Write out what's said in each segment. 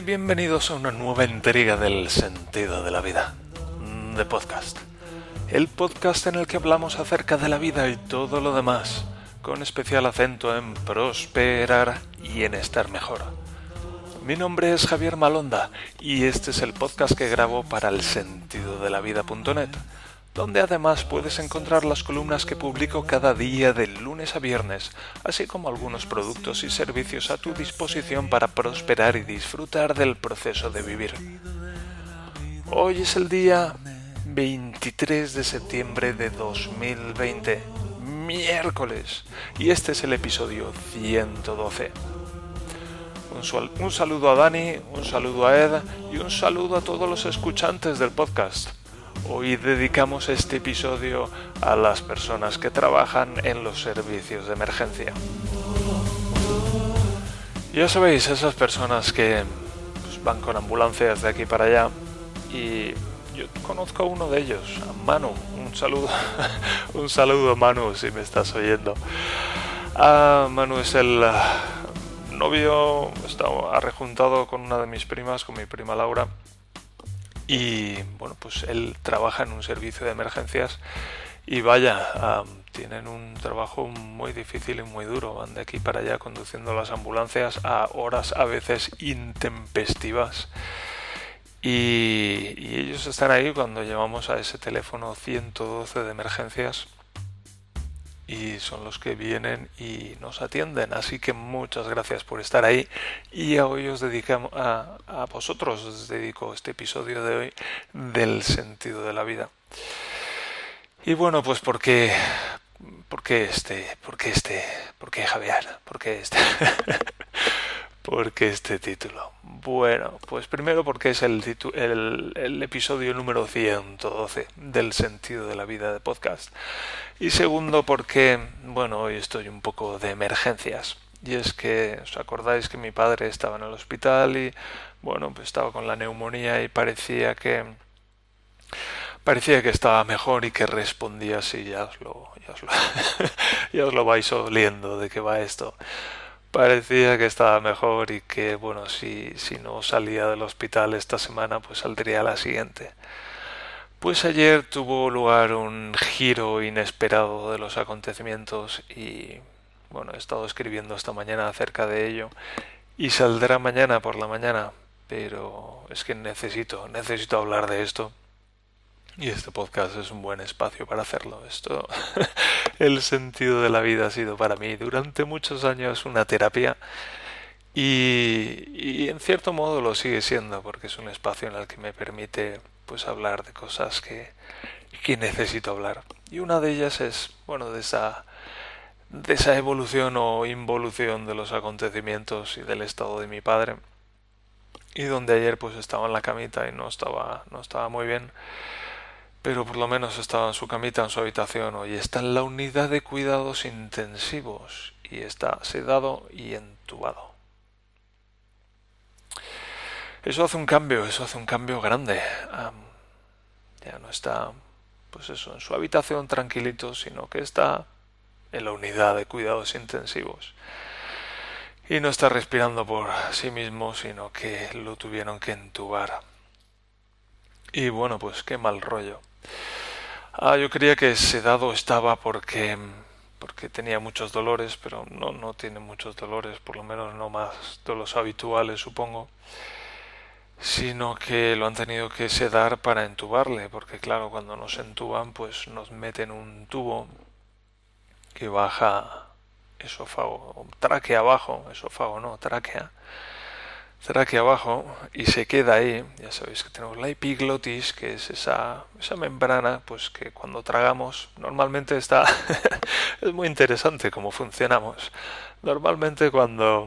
Bienvenidos a una nueva entrega del sentido de la vida, mm, de podcast. El podcast en el que hablamos acerca de la vida y todo lo demás, con especial acento en prosperar y en estar mejor. Mi nombre es Javier Malonda y este es el podcast que grabo para el sentido de la vida.net donde además puedes encontrar las columnas que publico cada día de lunes a viernes, así como algunos productos y servicios a tu disposición para prosperar y disfrutar del proceso de vivir. Hoy es el día 23 de septiembre de 2020, miércoles, y este es el episodio 112. Un, saludo a Dani, un saludo a Ed y un saludo a todos los escuchantes del podcast. Hoy dedicamos este episodio a las personas que trabajan en los servicios de emergencia. Ya sabéis, esas personas que pues, van con ambulancias de aquí para allá y yo conozco a uno de ellos, a Manu. Un saludo, un saludo Manu si me estás oyendo. Ah, Manu es el ah, novio, está rejuntado con una de mis primas, con mi prima Laura y bueno, pues él trabaja en un servicio de emergencias y vaya, tienen un trabajo muy difícil y muy duro. Van de aquí para allá conduciendo las ambulancias a horas a veces intempestivas. Y, y ellos están ahí cuando llamamos a ese teléfono 112 de emergencias y son los que vienen y nos atienden. Así que muchas gracias por estar ahí y hoy os dedicamos a, a vosotros os dedico este episodio de hoy del sentido de la vida. Y bueno, pues porque porque este, porque este, porque Javier, porque este porque este título? Bueno, pues primero porque es el, el, el, episodio número 112 del sentido de la vida de podcast. Y segundo porque, bueno, hoy estoy un poco de emergencias. Y es que, ¿os acordáis que mi padre estaba en el hospital y, bueno, pues estaba con la neumonía y parecía que... Parecía que estaba mejor y que respondía así, ya os lo, ya os lo, ya os lo vais oliendo de qué va esto parecía que estaba mejor y que, bueno, si, si no salía del hospital esta semana, pues saldría la siguiente. Pues ayer tuvo lugar un giro inesperado de los acontecimientos y, bueno, he estado escribiendo esta mañana acerca de ello y saldrá mañana por la mañana, pero es que necesito, necesito hablar de esto y este podcast es un buen espacio para hacerlo. Esto, el sentido de la vida ha sido para mí durante muchos años una terapia y, y, en cierto modo lo sigue siendo porque es un espacio en el que me permite pues hablar de cosas que, que necesito hablar. Y una de ellas es, bueno, de esa de esa evolución o involución de los acontecimientos y del estado de mi padre. Y donde ayer pues estaba en la camita y no estaba no estaba muy bien pero por lo menos estaba en su camita en su habitación hoy está en la unidad de cuidados intensivos y está sedado y entubado. Eso hace un cambio, eso hace un cambio grande. ya no está, pues eso, en su habitación tranquilito, sino que está en la unidad de cuidados intensivos. Y no está respirando por sí mismo, sino que lo tuvieron que entubar. Y bueno, pues qué mal rollo. Ah, yo creía que sedado estaba porque porque tenía muchos dolores, pero no, no tiene muchos dolores, por lo menos no más de los habituales, supongo, sino que lo han tenido que sedar para entubarle, porque claro, cuando nos entuban, pues nos meten un tubo que baja esófago, tráquea abajo, esófago no, tráquea, estará aquí abajo y se queda ahí. Ya sabéis que tenemos la epiglotis, que es esa, esa membrana, pues que cuando tragamos normalmente está... es muy interesante cómo funcionamos. Normalmente cuando,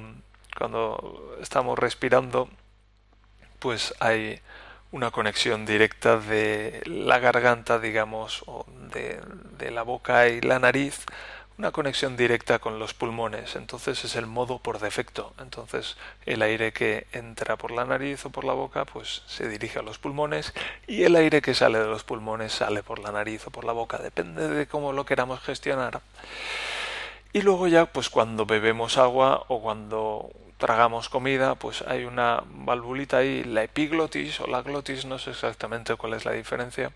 cuando estamos respirando, pues hay una conexión directa de la garganta, digamos, o de, de la boca y la nariz una conexión directa con los pulmones, entonces es el modo por defecto. Entonces el aire que entra por la nariz o por la boca pues se dirige a los pulmones y el aire que sale de los pulmones sale por la nariz o por la boca, depende de cómo lo queramos gestionar. Y luego ya pues cuando bebemos agua o cuando tragamos comida, pues hay una valvulita ahí, la epiglotis o la glotis, no sé exactamente cuál es la diferencia.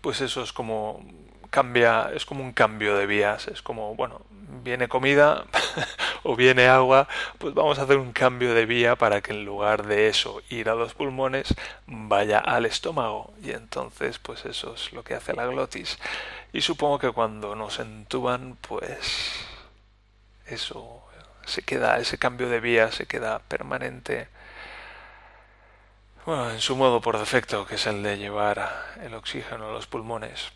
Pues eso es como cambia, es como un cambio de vías, es como, bueno, viene comida o viene agua, pues vamos a hacer un cambio de vía para que en lugar de eso ir a los pulmones, vaya al estómago. Y entonces, pues eso es lo que hace la glotis. Y supongo que cuando nos entuban, pues eso se queda, ese cambio de vía se queda permanente. Bueno, en su modo por defecto, que es el de llevar el oxígeno a los pulmones.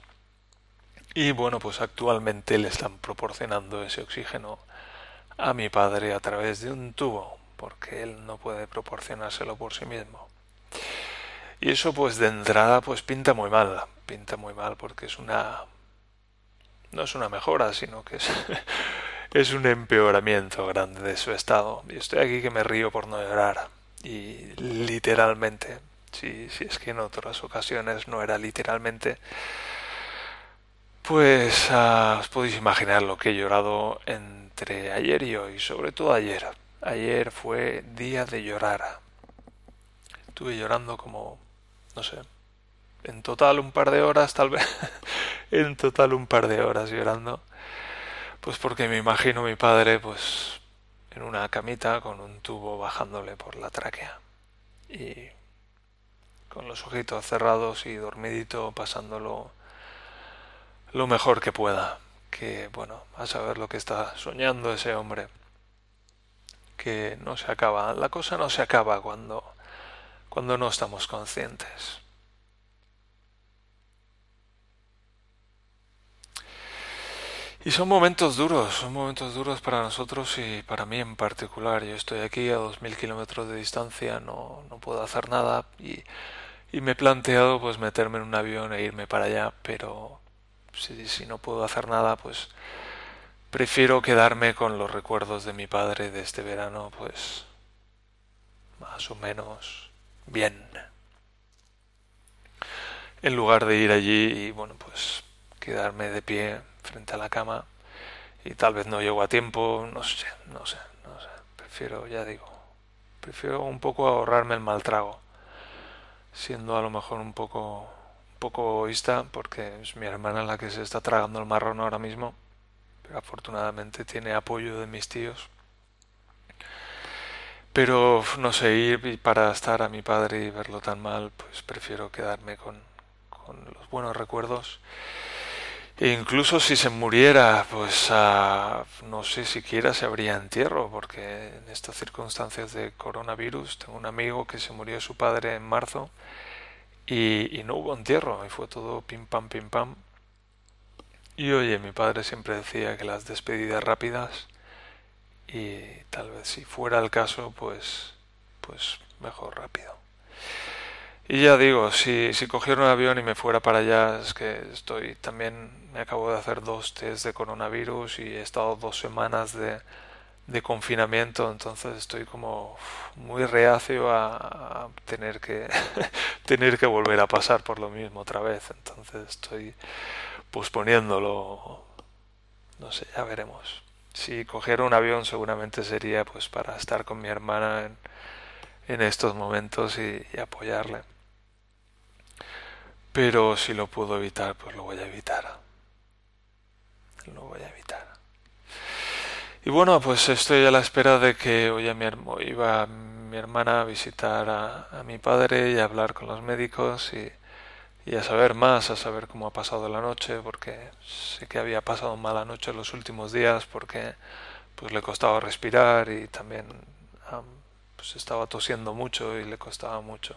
Y bueno, pues actualmente le están proporcionando ese oxígeno a mi padre a través de un tubo, porque él no puede proporcionárselo por sí mismo. Y eso pues de entrada pues pinta muy mal, pinta muy mal porque es una no es una mejora, sino que es es un empeoramiento grande de su estado. Y estoy aquí que me río por no llorar. Y literalmente, si, si es que en otras ocasiones no era literalmente, pues ah, os podéis imaginar lo que he llorado entre ayer y hoy, sobre todo ayer. Ayer fue día de llorar. Estuve llorando como, no sé, en total un par de horas, tal vez. en total un par de horas llorando. Pues porque me imagino mi padre, pues, en una camita con un tubo bajándole por la tráquea. Y con los ojitos cerrados y dormidito pasándolo lo mejor que pueda. Que, bueno, a saber lo que está soñando ese hombre. Que no se acaba. La cosa no se acaba cuando, cuando no estamos conscientes. Y son momentos duros, son momentos duros para nosotros y para mí en particular. Yo estoy aquí a dos mil kilómetros de distancia, no, no puedo hacer nada y, y me he planteado pues meterme en un avión e irme para allá, pero si, no puedo hacer nada, pues prefiero quedarme con los recuerdos de mi padre de este verano, pues más o menos bien. En lugar de ir allí y bueno, pues quedarme de pie frente a la cama y tal vez no llego a tiempo, no sé, no sé, no sé. Prefiero, ya digo, prefiero un poco ahorrarme el mal trago, siendo a lo mejor un poco poco egoísta porque es mi hermana la que se está tragando el marrón ahora mismo, pero afortunadamente tiene apoyo de mis tíos. Pero no sé, ir para estar a mi padre y verlo tan mal, pues prefiero quedarme con, con los buenos recuerdos. E incluso si se muriera, pues no sé siquiera se habría entierro, porque en estas circunstancias de coronavirus tengo un amigo que se murió su padre en marzo y, no hubo entierro, y fue todo pim pam, pim pam. Y oye, mi padre siempre decía que las despedidas rápidas, y tal vez si fuera el caso, pues, pues mejor rápido. Y ya digo, si, si cogiera un avión y me fuera para allá, es que estoy también, me acabo de hacer dos test de coronavirus y he estado dos semanas de, de confinamiento, entonces estoy como muy reacio a, tener que tener que volver a pasar por lo mismo otra vez, entonces estoy posponiéndolo. No sé, ya veremos. Si cogiera un avión seguramente sería pues para estar con mi hermana en, en estos momentos y, y apoyarle. Pero si lo puedo evitar, pues lo voy a evitar. Lo voy a evitar. Y bueno, pues estoy a la espera de que hoy mi, iba mi hermana a visitar a, mi padre y a hablar con los médicos y, a saber más, a saber cómo ha pasado la noche, porque sé que había pasado mala noche los últimos días porque pues le costaba respirar y también pues estaba tosiendo mucho y le costaba mucho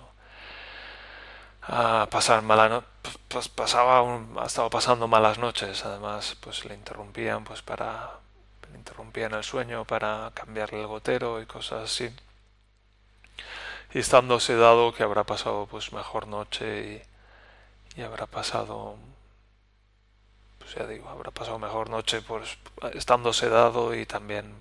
a pasar mala no pues pasaba ha estado pasando malas noches además pues le interrumpían pues para interrumpían el sueño para cambiarle el gotero y cosas así. Y estando sedado que habrá pasado pues mejor noche y, y habrá pasado pues ya digo, habrá pasado mejor noche pues estando sedado y también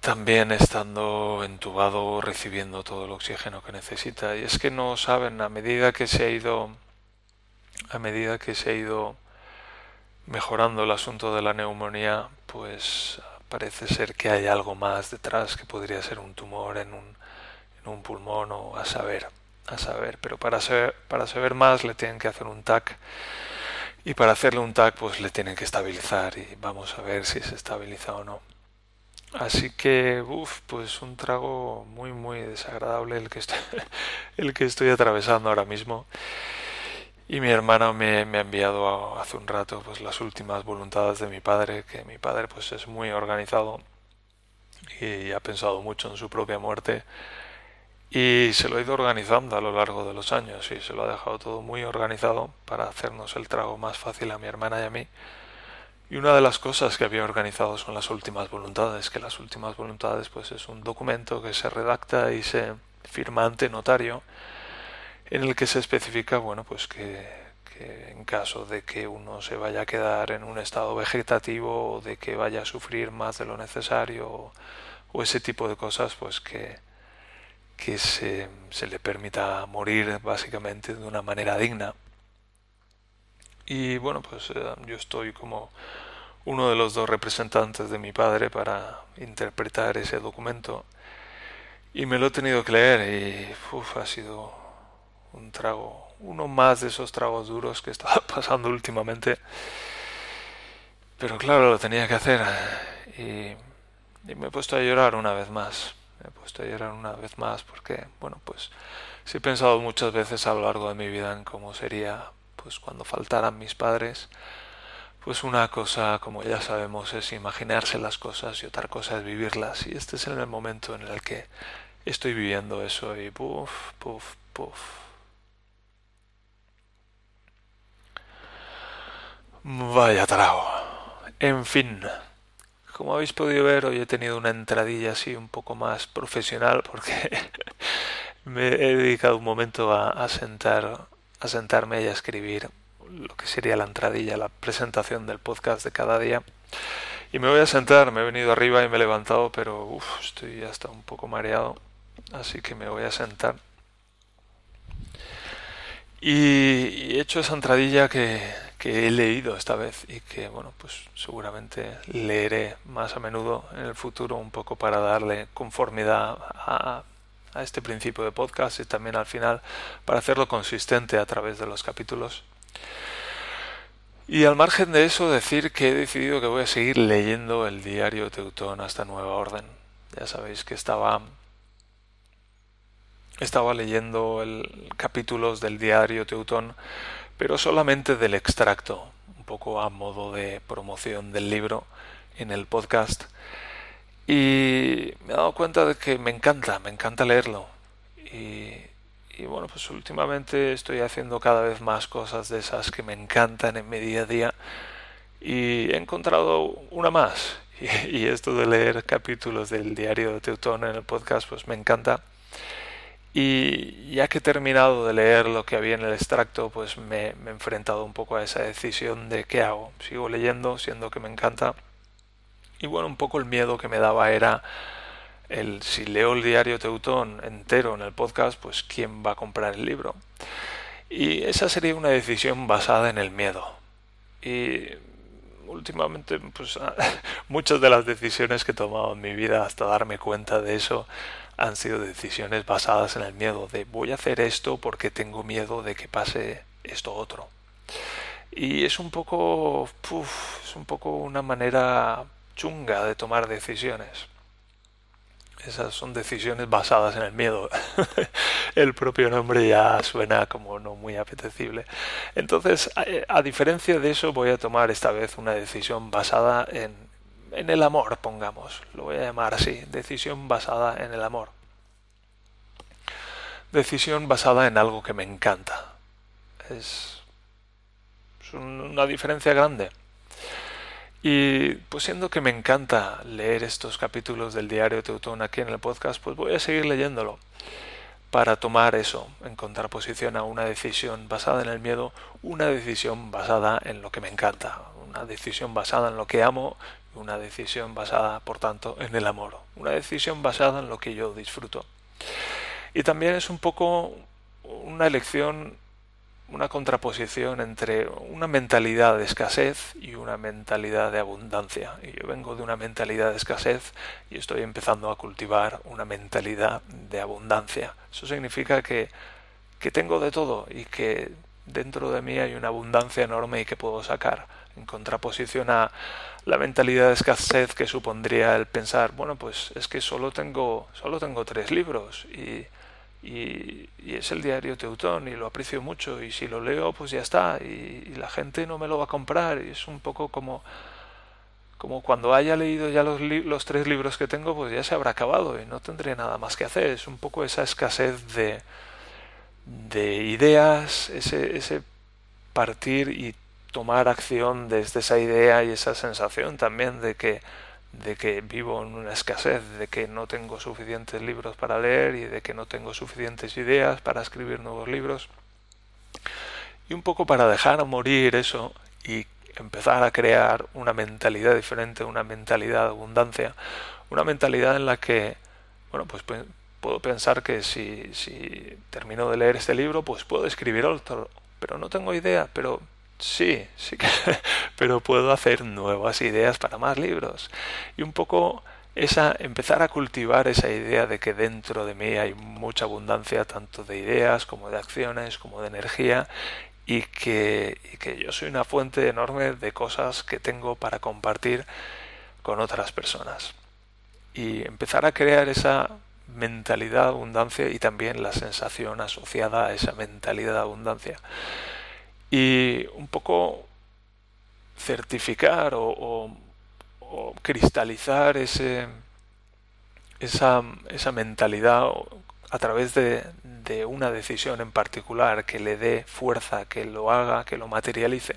también estando entubado recibiendo todo el oxígeno que necesita y es que no saben a medida que se ha ido a medida que se ha ido mejorando el asunto de la neumonía, pues parece ser que hay algo más detrás que podría ser un tumor en un, en un pulmón o a saber, a saber. Pero para saber, para saber más le tienen que hacer un TAC y para hacerle un TAC pues le tienen que estabilizar y vamos a ver si se estabiliza o no. Así que, uff, pues un trago muy, muy desagradable el que, el que estoy atravesando ahora mismo. Y mi hermana me, me, ha enviado hace un rato pues las últimas voluntades de mi padre, que mi padre pues es muy organizado y ha pensado mucho en su propia muerte y se lo ha ido organizando a lo largo de los años y se lo ha dejado todo muy organizado para hacernos el trago más fácil a mi hermana y a mí. Y una de las cosas que había organizado son las últimas voluntades, que las últimas voluntades pues es un documento que se redacta y se firma ante notario en el que se especifica, bueno, pues que, en caso de que uno se vaya a quedar en un estado vegetativo o de que vaya a sufrir más de lo necesario o, o ese tipo de cosas, pues que, que se, se, le permita morir básicamente de una manera digna. Y bueno, pues eh, yo estoy como uno de los dos representantes de mi padre para interpretar ese documento y me lo he tenido que leer y uf, ha sido un trago, uno más de esos tragos duros que estaba pasando últimamente. Pero claro, lo tenía que hacer y, y, me he puesto a llorar una vez más. Me he puesto a llorar una vez más porque, bueno, pues sí he pensado muchas veces a lo largo de mi vida en cómo sería pues cuando faltaran mis padres. Pues una cosa, como ya sabemos, es imaginarse las cosas y otra cosa es vivirlas. Y este es el momento en el que estoy viviendo eso y puff, puff, puff. Vaya trago. En fin, como habéis podido ver, hoy he tenido una entradilla así un poco más profesional porque me he dedicado un momento a, sentar, a sentarme y a escribir lo que sería la entradilla, la presentación del podcast de cada día. Y me voy a sentar, me he venido arriba y me he levantado, pero uf, estoy hasta un poco mareado, así que me voy a sentar. Y, he hecho esa entradilla que, que he leído esta vez y que bueno pues seguramente leeré más a menudo en el futuro un poco para darle conformidad a, a este principio de podcast y también al final para hacerlo consistente a través de los capítulos. Y al margen de eso decir que he decidido que voy a seguir leyendo el diario Teutón hasta nueva orden. Ya sabéis que estaba estaba leyendo el capítulos del diario Teutón pero solamente del extracto, un poco a modo de promoción del libro en el podcast. Y me he dado cuenta de que me encanta, me encanta leerlo. Y, bueno, pues últimamente estoy haciendo cada vez más cosas de esas que me encantan en mi día a día. Y he encontrado una más. Y esto de leer capítulos del diario de Teutón en el podcast, pues me encanta. Y ya que he terminado de leer lo que había en el extracto, pues me, me, he enfrentado un poco a esa decisión de qué hago. Sigo leyendo, siendo que me encanta. Y bueno, un poco el miedo que me daba era el si leo el diario Teutón entero en el podcast, pues quién va a comprar el libro. Y esa sería una decisión basada en el miedo. Y últimamente, pues muchas de las decisiones que he tomado en mi vida hasta darme cuenta de eso han sido decisiones basadas en el miedo de voy a hacer esto porque tengo miedo de que pase esto otro. Y es un poco, es un poco una manera chunga de tomar decisiones. Esas son decisiones basadas en el miedo. el propio nombre ya suena como no muy apetecible. Entonces, a, a diferencia de eso, voy a tomar esta vez una decisión basada en en el amor, pongamos, lo voy a llamar así, decisión basada en el amor. Decisión basada en algo que me encanta. Es, es una diferencia grande. Y pues siendo que me encanta leer estos capítulos del diario Teutón aquí en el podcast, pues voy a seguir leyéndolo para tomar eso, encontrar posición a una decisión basada en el miedo, una decisión basada en lo que me encanta, una decisión basada en lo que amo una decisión basada, por tanto, en el amor, una decisión basada en lo que yo disfruto. Y también es un poco una elección una contraposición entre una mentalidad de escasez y una mentalidad de abundancia. Y yo vengo de una mentalidad de escasez y estoy empezando a cultivar una mentalidad de abundancia. Eso significa que, que tengo de todo y que dentro de mí hay una abundancia enorme y que puedo sacar, en contraposición a la mentalidad de escasez que supondría el pensar, bueno, pues es que solo tengo, solo tengo tres libros y y, es el diario Teutón y lo aprecio mucho y si lo leo pues ya está y, la gente no me lo va a comprar y es un poco como como cuando haya leído ya los, los tres libros que tengo pues ya se habrá acabado y no tendré nada más que hacer. Es un poco esa escasez de de ideas ese, ese partir y tomar acción desde esa idea y esa sensación también de que de que vivo en una escasez, de que no tengo suficientes libros para leer y de que no tengo suficientes ideas para escribir nuevos libros. Y un poco para dejar morir eso y empezar a crear una mentalidad diferente, una mentalidad de abundancia, una mentalidad en la que, bueno, pues puedo pensar que si, si termino de leer este libro, pues puedo escribir otro, pero no tengo idea, pero Sí, sí que, pero puedo hacer nuevas ideas para más libros. Y un poco esa, empezar a cultivar esa idea de que dentro de mí hay mucha abundancia tanto de ideas como de acciones, como de energía, y que, y que yo soy una fuente enorme de cosas que tengo para compartir con otras personas. Y empezar a crear esa mentalidad de abundancia y también la sensación asociada a esa mentalidad de abundancia y un poco certificar o, cristalizar ese, esa, esa mentalidad a través de, de, una decisión en particular que le dé fuerza, que lo haga, que lo materialice.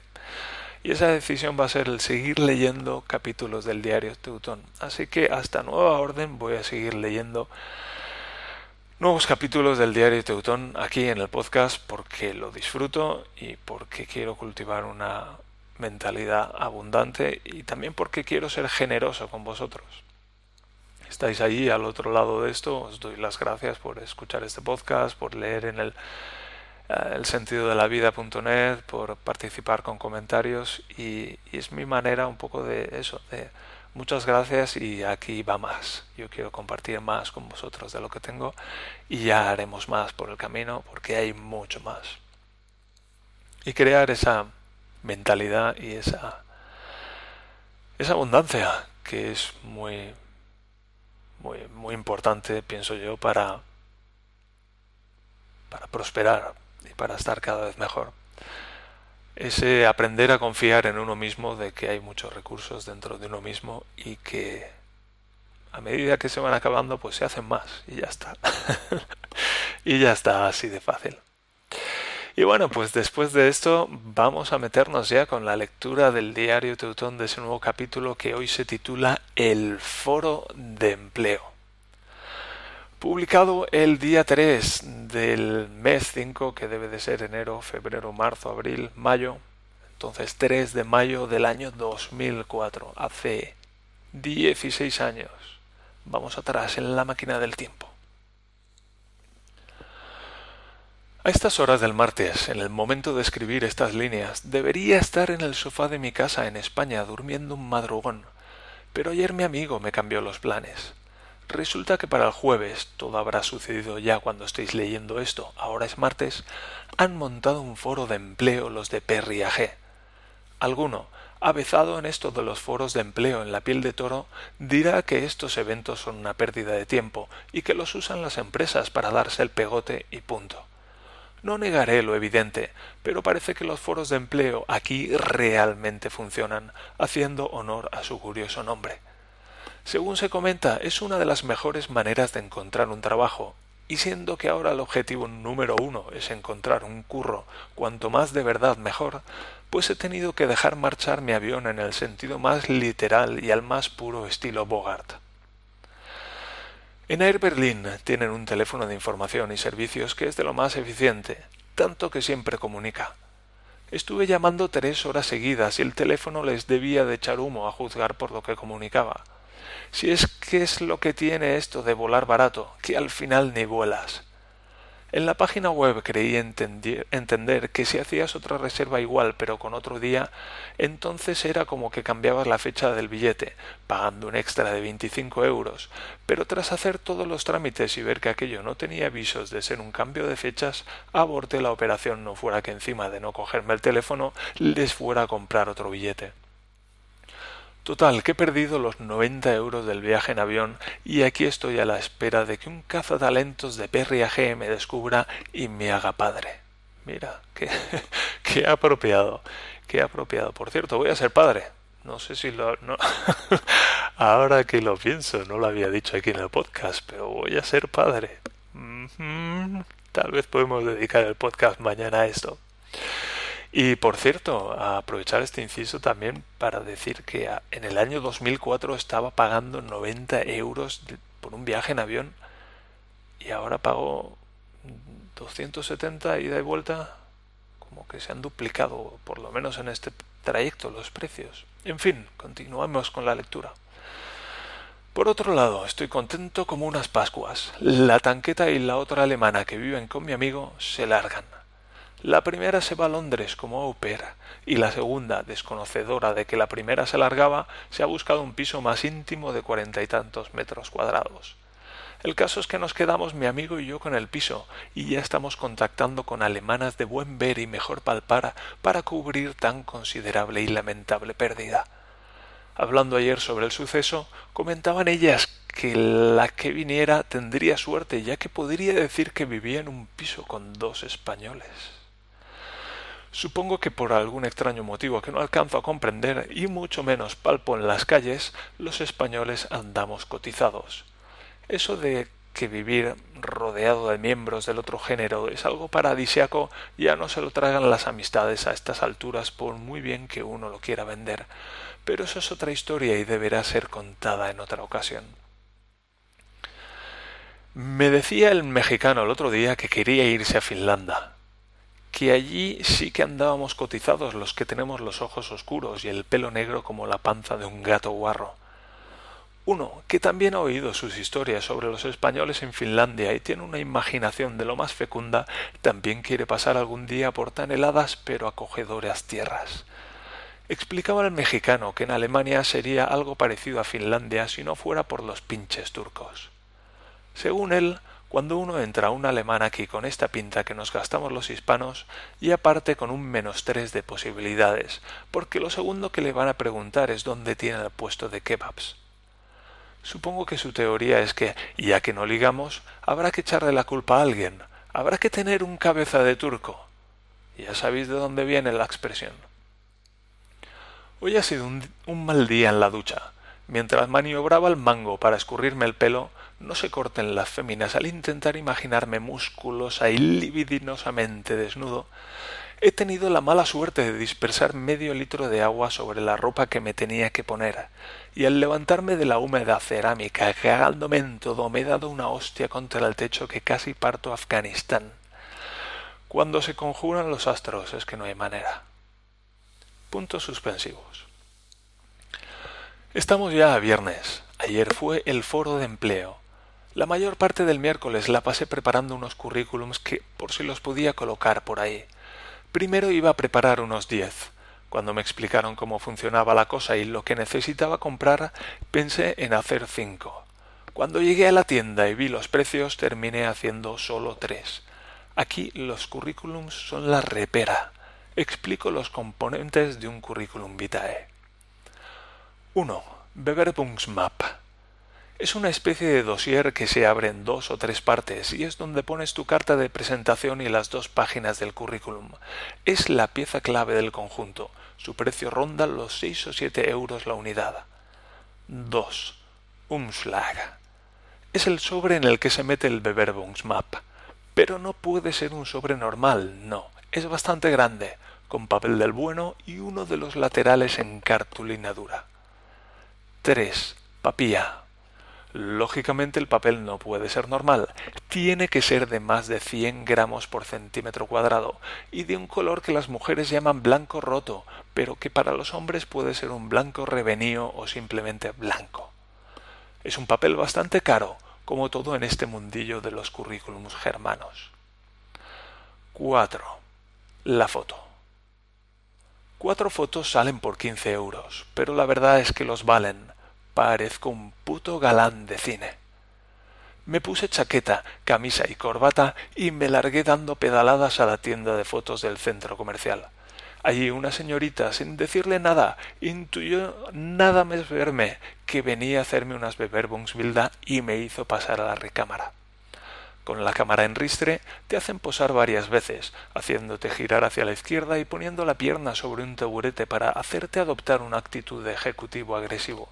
Y esa decisión va a ser el seguir leyendo capítulos del diario Teutón. Así que hasta nueva orden voy a seguir leyendo nuevos capítulos del diario Teutón aquí en el podcast porque lo disfruto y porque quiero cultivar una mentalidad abundante y también porque quiero ser generoso con vosotros. Estáis ahí al otro lado de esto, os doy las gracias por escuchar este podcast, por leer en el, eh, el sentido de la vida.net, por participar con comentarios y, y es mi manera un poco de eso, de Muchas gracias y aquí va más. Yo quiero compartir más con vosotros de lo que tengo y ya haremos más por el camino porque hay mucho más. Y crear esa mentalidad y esa esa abundancia que es muy muy muy importante pienso yo para para prosperar y para estar cada vez mejor ese aprender a confiar en uno mismo de que hay muchos recursos dentro de uno mismo y que a medida que se van acabando pues se hacen más y ya está. y ya está así de fácil. Y bueno, pues después de esto vamos a meternos ya con la lectura del diario Teutón de ese nuevo capítulo que hoy se titula El Foro de Empleo publicado el día 3 del mes 5, que debe de ser enero, febrero, marzo, abril, mayo. Entonces 3 de mayo del año 2004, hace 16 años. Vamos atrás en la máquina del tiempo. A estas horas del martes, en el momento de escribir estas líneas, debería estar en el sofá de mi casa en España durmiendo un madrugón, pero ayer mi amigo me cambió los planes. Resulta que para el jueves, todo habrá sucedido ya cuando estéis leyendo esto, ahora es martes, han montado un foro de empleo los de Perriage. Alguno, avezado en esto de los foros de empleo en la piel de toro, dirá que estos eventos son una pérdida de tiempo y que los usan las empresas para darse el pegote y punto. No negaré lo evidente, pero parece que los foros de empleo aquí realmente funcionan, haciendo honor a su curioso nombre. Según se comenta, es una de las mejores maneras de encontrar un trabajo, y siendo que ahora el objetivo número uno es encontrar un curro cuanto más de verdad mejor, pues he tenido que dejar marchar mi avión en el sentido más literal y al más puro estilo Bogart. En Air Berlin tienen un teléfono de información y servicios que es de lo más eficiente, tanto que siempre comunica. Estuve llamando tres horas seguidas y el teléfono les debía de echar humo a juzgar por lo que comunicaba. Si es que es lo que tiene esto de volar barato, que al final ni vuelas. En la página web creí entender que si hacías otra reserva igual pero con otro día, entonces era como que cambiabas la fecha del billete, pagando un extra de 25 euros, pero tras hacer todos los trámites y ver que aquello no tenía avisos de ser un cambio de fechas, aborté la operación no fuera que encima de no cogerme el teléfono les fuera a comprar otro billete. Total, que he perdido los 90 euros del viaje en avión y aquí estoy a la espera de que un cazatalentos de Perry me descubra y me haga padre. Mira, qué, qué apropiado, qué apropiado. Por cierto, voy a ser padre. No sé si lo... No. Ahora que lo pienso, no lo había dicho aquí en el podcast, pero voy a ser padre. Tal vez podemos dedicar el podcast mañana a esto. Y por cierto, aprovechar este inciso también para decir que en el año 2004 estaba pagando 90 euros por un viaje en avión y ahora pago 270 ida y vuelta. Como que se han duplicado, por lo menos en este trayecto, los precios. En fin, continuamos con la lectura. Por otro lado, estoy contento como unas Pascuas. La tanqueta y la otra alemana que viven con mi amigo se largan. La primera se va a Londres como au pair, y la segunda, desconocedora de que la primera se largaba, se ha buscado un piso más íntimo de cuarenta y tantos metros cuadrados. El caso es que nos quedamos mi amigo y yo con el piso, y ya estamos contactando con alemanas de buen ver y mejor palpar para cubrir tan considerable y lamentable pérdida. Hablando ayer sobre el suceso, comentaban ellas que la que viniera tendría suerte, ya que podría decir que vivía en un piso con dos españoles. Supongo que por algún extraño motivo que no alcanzo a comprender y mucho menos palpo en las calles, los españoles andamos cotizados. Eso de que vivir rodeado de miembros del otro género es algo paradisiaco ya no se lo tragan las amistades a estas alturas por muy bien que uno lo quiera vender, pero eso es otra historia y deberá ser contada en otra ocasión. Me decía el mexicano el otro día que quería irse a Finlandia que allí sí que andábamos cotizados los que tenemos los ojos oscuros y el pelo negro como la panza de un gato guarro. Uno, que también ha oído sus historias sobre los españoles en Finlandia y tiene una imaginación de lo más fecunda, también quiere pasar algún día por tan heladas pero acogedoras tierras. Explicaba el mexicano que en Alemania sería algo parecido a Finlandia si no fuera por los pinches turcos. Según él, cuando uno entra a un alemán aquí con esta pinta que nos gastamos los hispanos, y aparte con un menos tres de posibilidades, porque lo segundo que le van a preguntar es dónde tiene el puesto de kebabs. Supongo que su teoría es que, ya que no ligamos, habrá que echarle la culpa a alguien, habrá que tener un cabeza de turco. Ya sabéis de dónde viene la expresión. Hoy ha sido un, un mal día en la ducha. Mientras maniobraba el mango para escurrirme el pelo, no se corten las féminas al intentar imaginarme musculosa y libidinosamente desnudo, he tenido la mala suerte de dispersar medio litro de agua sobre la ropa que me tenía que poner, y al levantarme de la húmeda cerámica, cagándome en todo, me he dado una hostia contra el techo que casi parto Afganistán. Cuando se conjuran los astros es que no hay manera. Puntos suspensivos. Estamos ya a viernes. Ayer fue el foro de empleo. La mayor parte del miércoles la pasé preparando unos currículums que por si los podía colocar por ahí. Primero iba a preparar unos diez. Cuando me explicaron cómo funcionaba la cosa y lo que necesitaba comprar, pensé en hacer cinco. Cuando llegué a la tienda y vi los precios, terminé haciendo solo tres. Aquí los currículums son la repera. Explico los componentes de un currículum vitae. 1. Bewerbungsmap. Es una especie de dossier que se abre en dos o tres partes y es donde pones tu carta de presentación y las dos páginas del currículum. Es la pieza clave del conjunto. Su precio ronda los seis o siete euros la unidad. 2. Umschlag. Es el sobre en el que se mete el Bewerbungsmap. Pero no puede ser un sobre normal, no. Es bastante grande, con papel del bueno y uno de los laterales en cartulina dura. 3. Papía. Lógicamente el papel no puede ser normal, tiene que ser de más de 100 gramos por centímetro cuadrado y de un color que las mujeres llaman blanco roto, pero que para los hombres puede ser un blanco revenío o simplemente blanco. Es un papel bastante caro, como todo en este mundillo de los currículums germanos. 4. La foto. Cuatro fotos salen por 15 euros, pero la verdad es que los valen. Parezco un puto galán de cine. Me puse chaqueta, camisa y corbata y me largué dando pedaladas a la tienda de fotos del centro comercial. Allí una señorita, sin decirle nada, intuyó nada más verme que venía a hacerme unas bilda y me hizo pasar a la recámara. Con la cámara en ristre te hacen posar varias veces, haciéndote girar hacia la izquierda y poniendo la pierna sobre un taburete para hacerte adoptar una actitud de ejecutivo agresivo.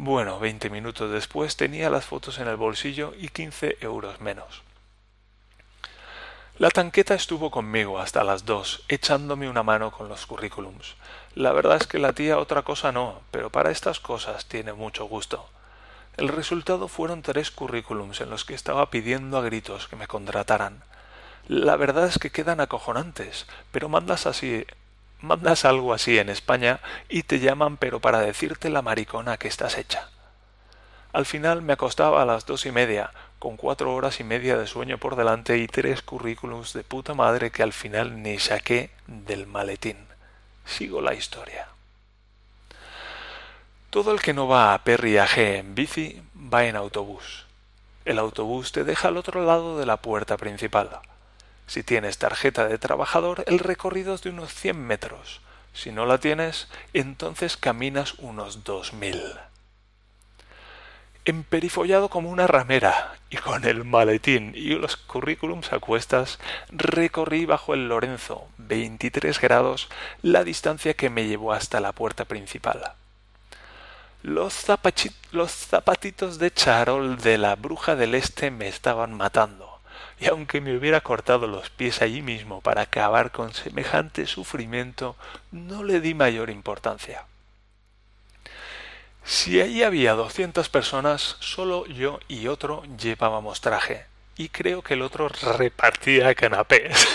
Bueno, veinte minutos después tenía las fotos en el bolsillo y quince euros menos. La tanqueta estuvo conmigo hasta las dos, echándome una mano con los currículums. La verdad es que la tía otra cosa no, pero para estas cosas tiene mucho gusto. El resultado fueron tres currículums en los que estaba pidiendo a gritos que me contrataran. La verdad es que quedan acojonantes, pero mandas así mandas algo así en España y te llaman pero para decirte la maricona que estás hecha. Al final me acostaba a las dos y media, con cuatro horas y media de sueño por delante y tres currículums de puta madre que al final ni saqué del maletín. Sigo la historia. Todo el que no va a Perriaje en bici va en autobús. El autobús te deja al otro lado de la puerta principal. Si tienes tarjeta de trabajador, el recorrido es de unos 100 metros. Si no la tienes, entonces caminas unos 2000. Emperifollado como una ramera y con el maletín y los currículums a cuestas, recorrí bajo el Lorenzo, 23 grados, la distancia que me llevó hasta la puerta principal. Los, zapatitos de charol de la bruja del este me estaban matando, y aunque me hubiera cortado los pies allí mismo para acabar con semejante sufrimiento, no le di mayor importancia. Si allí había doscientas personas, solo yo y otro llevábamos traje, y creo que el otro repartía canapés.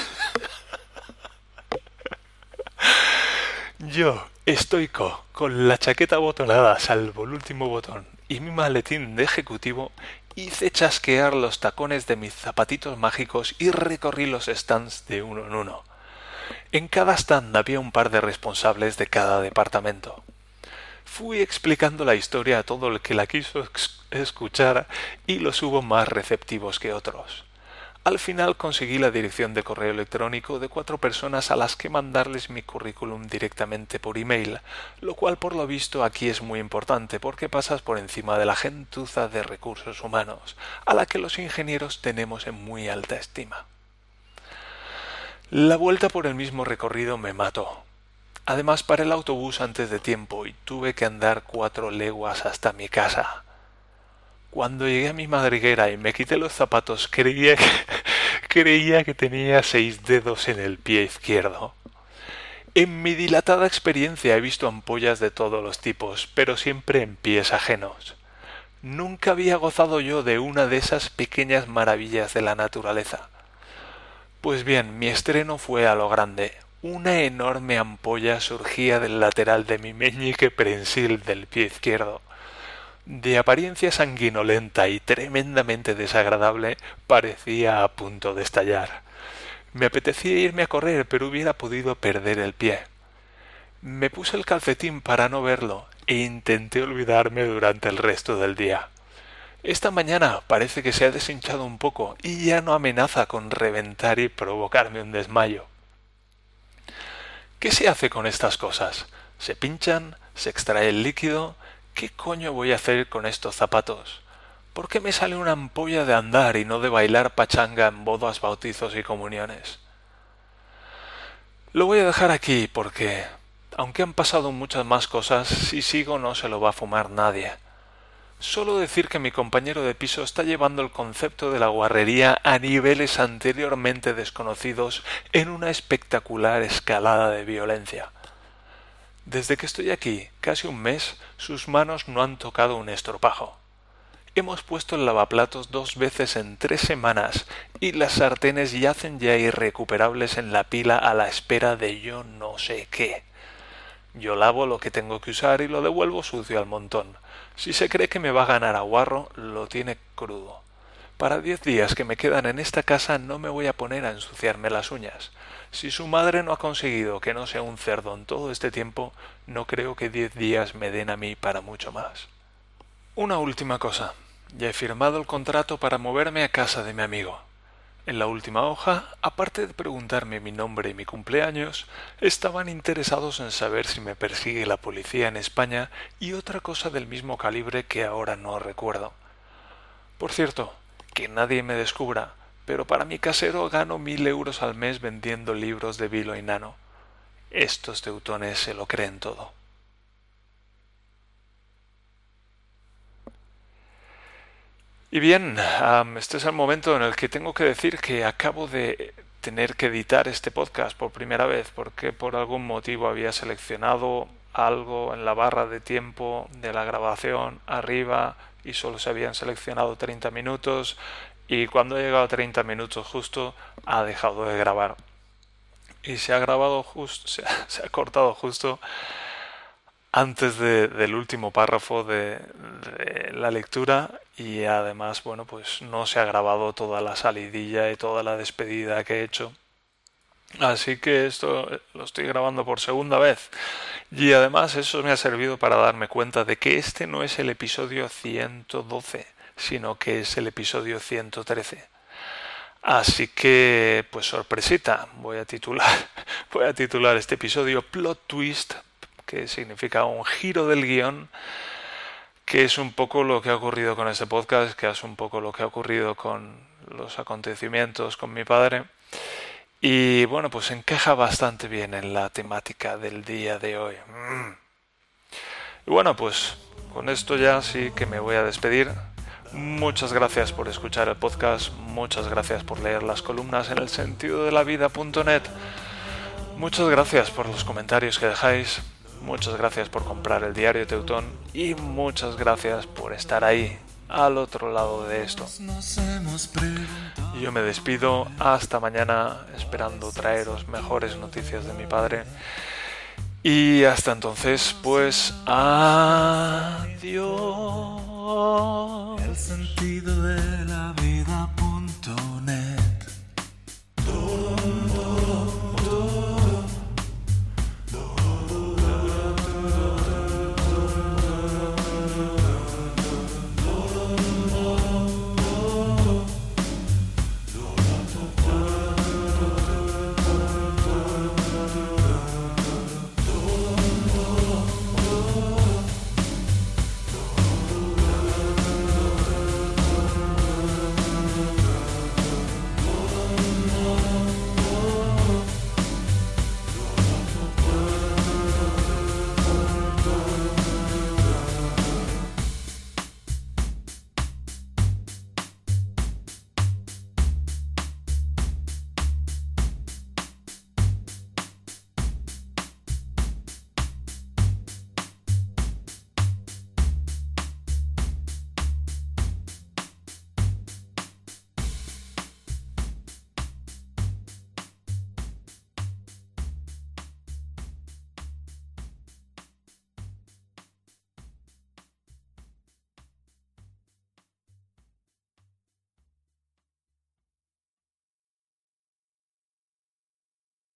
yo, Estoico, con la chaqueta botonada salvo el último botón y mi maletín de ejecutivo, hice chasquear los tacones de mis zapatitos mágicos y recorrí los stands de uno en uno. En cada stand había un par de responsables de cada departamento. Fui explicando la historia a todo el que la quiso escuchar y los hubo más receptivos que otros. Al final conseguí la dirección de correo electrónico de cuatro personas a las que mandarles mi currículum directamente por email, lo cual por lo visto aquí es muy importante porque pasas por encima de la gentuza de recursos humanos, a la que los ingenieros tenemos en muy alta estima. La vuelta por el mismo recorrido me mató. Además paré el autobús antes de tiempo y tuve que andar cuatro leguas hasta mi casa. Cuando llegué a mi madriguera y me quité los zapatos, creía que, creía que tenía seis dedos en el pie izquierdo. En mi dilatada experiencia he visto ampollas de todos los tipos, pero siempre en pies ajenos. Nunca había gozado yo de una de esas pequeñas maravillas de la naturaleza. Pues bien, mi estreno fue a lo grande. Una enorme ampolla surgía del lateral de mi meñique prensil del pie izquierdo de apariencia sanguinolenta y tremendamente desagradable, parecía a punto de estallar. Me apetecía irme a correr, pero hubiera podido perder el pie. Me puse el calcetín para no verlo e intenté olvidarme durante el resto del día. Esta mañana parece que se ha deshinchado un poco y ya no amenaza con reventar y provocarme un desmayo. ¿Qué se hace con estas cosas? Se pinchan, se extrae el líquido, ¿Qué coño voy a hacer con estos zapatos? ¿Por qué me sale una ampolla de andar y no de bailar pachanga en bodas, bautizos y comuniones? Lo voy a dejar aquí porque, aunque han pasado muchas más cosas, si sigo no se lo va a fumar nadie. Solo decir que mi compañero de piso está llevando el concepto de la guarrería a niveles anteriormente desconocidos en una espectacular escalada de violencia. Desde que estoy aquí, casi un mes, sus manos no han tocado un estropajo. Hemos puesto el lavaplatos dos veces en tres semanas y las sartenes yacen ya irrecuperables en la pila a la espera de yo no sé qué. Yo lavo lo que tengo que usar y lo devuelvo sucio al montón. Si se cree que me va a ganar a lo tiene crudo. Para diez días que me quedan en esta casa no me voy a poner a ensuciarme las uñas. Si su madre no ha conseguido que no sea un cerdo en todo este tiempo, no creo que diez días me den a mí para mucho más. Una última cosa. Ya he firmado el contrato para moverme a casa de mi amigo. En la última hoja, aparte de preguntarme mi nombre y mi cumpleaños, estaban interesados en saber si me persigue la policía en España y otra cosa del mismo calibre que ahora no recuerdo. Por cierto, que nadie me descubra, pero para mi casero gano mil euros al mes vendiendo libros de vilo y nano. Estos teutones se lo creen todo. Y bien, este es el momento en el que tengo que decir que acabo de tener que editar este podcast por primera vez porque por algún motivo había seleccionado algo en la barra de tiempo de la grabación arriba y solo se habían seleccionado 30 minutos y cuando he llegado a 30 minutos justo ha dejado de grabar. Y se ha grabado justo se, ha, cortado justo antes del último párrafo de, la lectura y además bueno pues no se ha grabado toda la salidilla y toda la despedida que he hecho así que esto lo estoy grabando por segunda vez y además eso me ha servido para darme cuenta de que este no es el episodio 112 sino que es el episodio 113 así que pues sorpresita voy a titular voy a titular este episodio plot twist que significa un giro del guion, que es un poco lo que ha ocurrido con este podcast, que es un poco lo que ha ocurrido con los acontecimientos con mi padre. Y bueno, pues encaja bastante bien en la temática del día de hoy. Mm. Y bueno, pues con esto ya sí que me voy a despedir. Muchas gracias por escuchar el podcast, muchas gracias por leer las columnas en el sentido de la vida.net. Muchas gracias por los comentarios que dejáis, Muchas gracias por comprar el diario Teutón y muchas gracias por estar ahí, al otro lado de esto. Yo me despido hasta mañana esperando traeros mejores noticias de mi padre. Y hasta entonces, pues adiós.